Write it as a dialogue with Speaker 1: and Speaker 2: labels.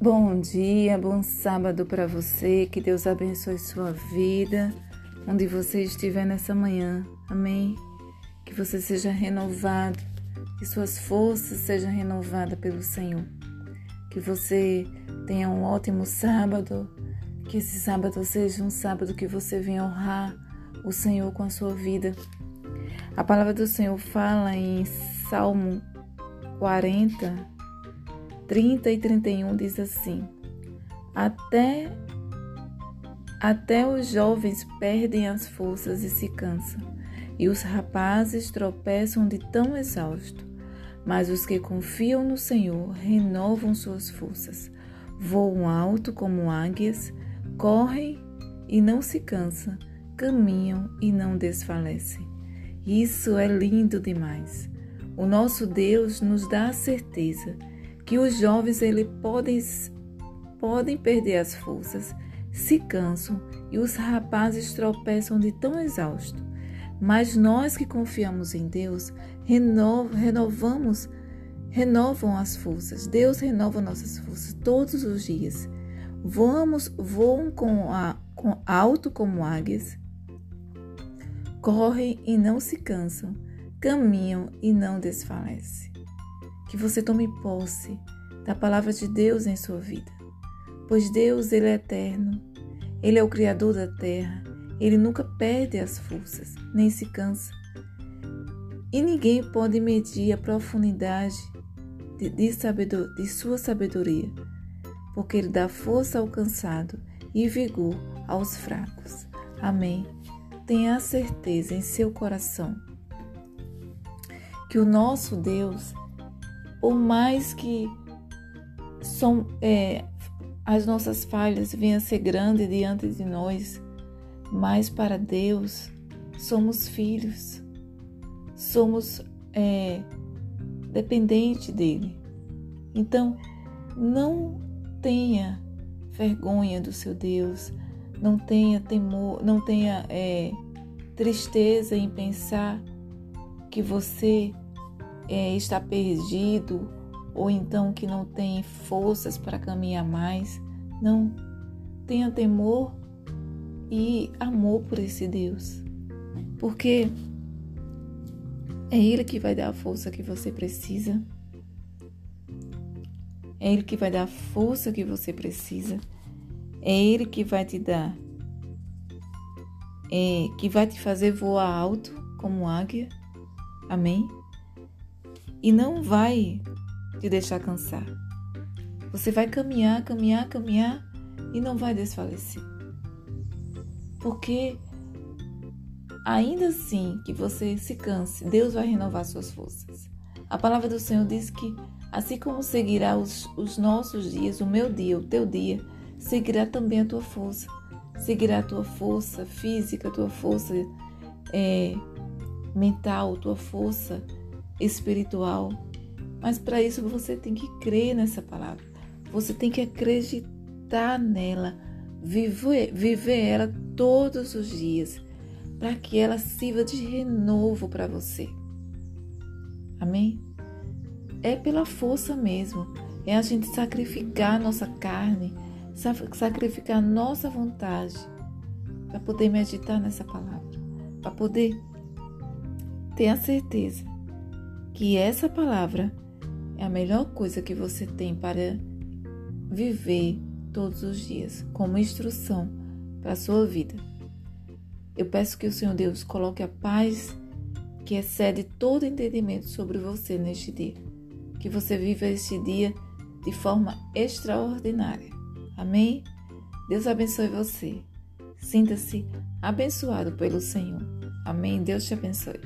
Speaker 1: Bom dia, bom sábado para você. Que Deus abençoe sua vida, onde você estiver nessa manhã. Amém. Que você seja renovado, que suas forças sejam renovadas pelo Senhor. Que você tenha um ótimo sábado, que esse sábado seja um sábado que você venha honrar o Senhor com a sua vida. A palavra do Senhor fala em Salmo 40, 30 e 31 diz assim: Até até os jovens perdem as forças e se cansam, e os rapazes tropeçam de tão exausto. Mas os que confiam no Senhor renovam suas forças, voam alto como águias, correm e não se cansam, caminham e não desfalecem. Isso é lindo demais. O nosso Deus nos dá a certeza que os jovens ele podem, podem perder as forças, se cansam e os rapazes tropeçam de tão exausto. Mas nós que confiamos em Deus, renov, renovamos, renovam as forças. Deus renova nossas forças todos os dias. Voamos, voam com, a, com alto como águias, correm e não se cansam, caminham e não desfalecem que você tome posse da palavra de Deus em sua vida. Pois Deus, ele é eterno. Ele é o criador da terra. Ele nunca perde as forças, nem se cansa. E ninguém pode medir a profundidade de, de, sabedor, de sua sabedoria, porque ele dá força ao cansado e vigor aos fracos. Amém. Tenha a certeza em seu coração que o nosso Deus por mais que som, é, as nossas falhas venham a ser grandes diante de nós, mas para Deus somos filhos, somos é, dependentes dele. Então, não tenha vergonha do seu Deus, não tenha temor, não tenha é, tristeza em pensar que você é, está perdido ou então que não tem forças para caminhar mais. Não. Tenha temor e amor por esse Deus. Porque é Ele que vai dar a força que você precisa. É Ele que vai dar a força que você precisa. É Ele que vai te dar, é, que vai te fazer voar alto como águia. Amém? e não vai te deixar cansar. Você vai caminhar, caminhar, caminhar e não vai desfalecer. Porque ainda assim que você se canse, Deus vai renovar suas forças. A palavra do Senhor diz que assim como seguirá os, os nossos dias, o meu dia, o teu dia, seguirá também a tua força. Seguirá a tua força física, a tua força é, mental, tua força espiritual. Mas para isso você tem que crer nessa palavra. Você tem que acreditar nela, viver, viver ela todos os dias, para que ela sirva de renovo para você. Amém? É pela força mesmo. É a gente sacrificar nossa carne, sacrificar nossa vontade para poder meditar nessa palavra, para poder ter a certeza que essa palavra é a melhor coisa que você tem para viver todos os dias, como instrução para a sua vida. Eu peço que o Senhor Deus coloque a paz que excede todo entendimento sobre você neste dia. Que você viva este dia de forma extraordinária. Amém? Deus abençoe você. Sinta-se abençoado pelo Senhor. Amém? Deus te abençoe.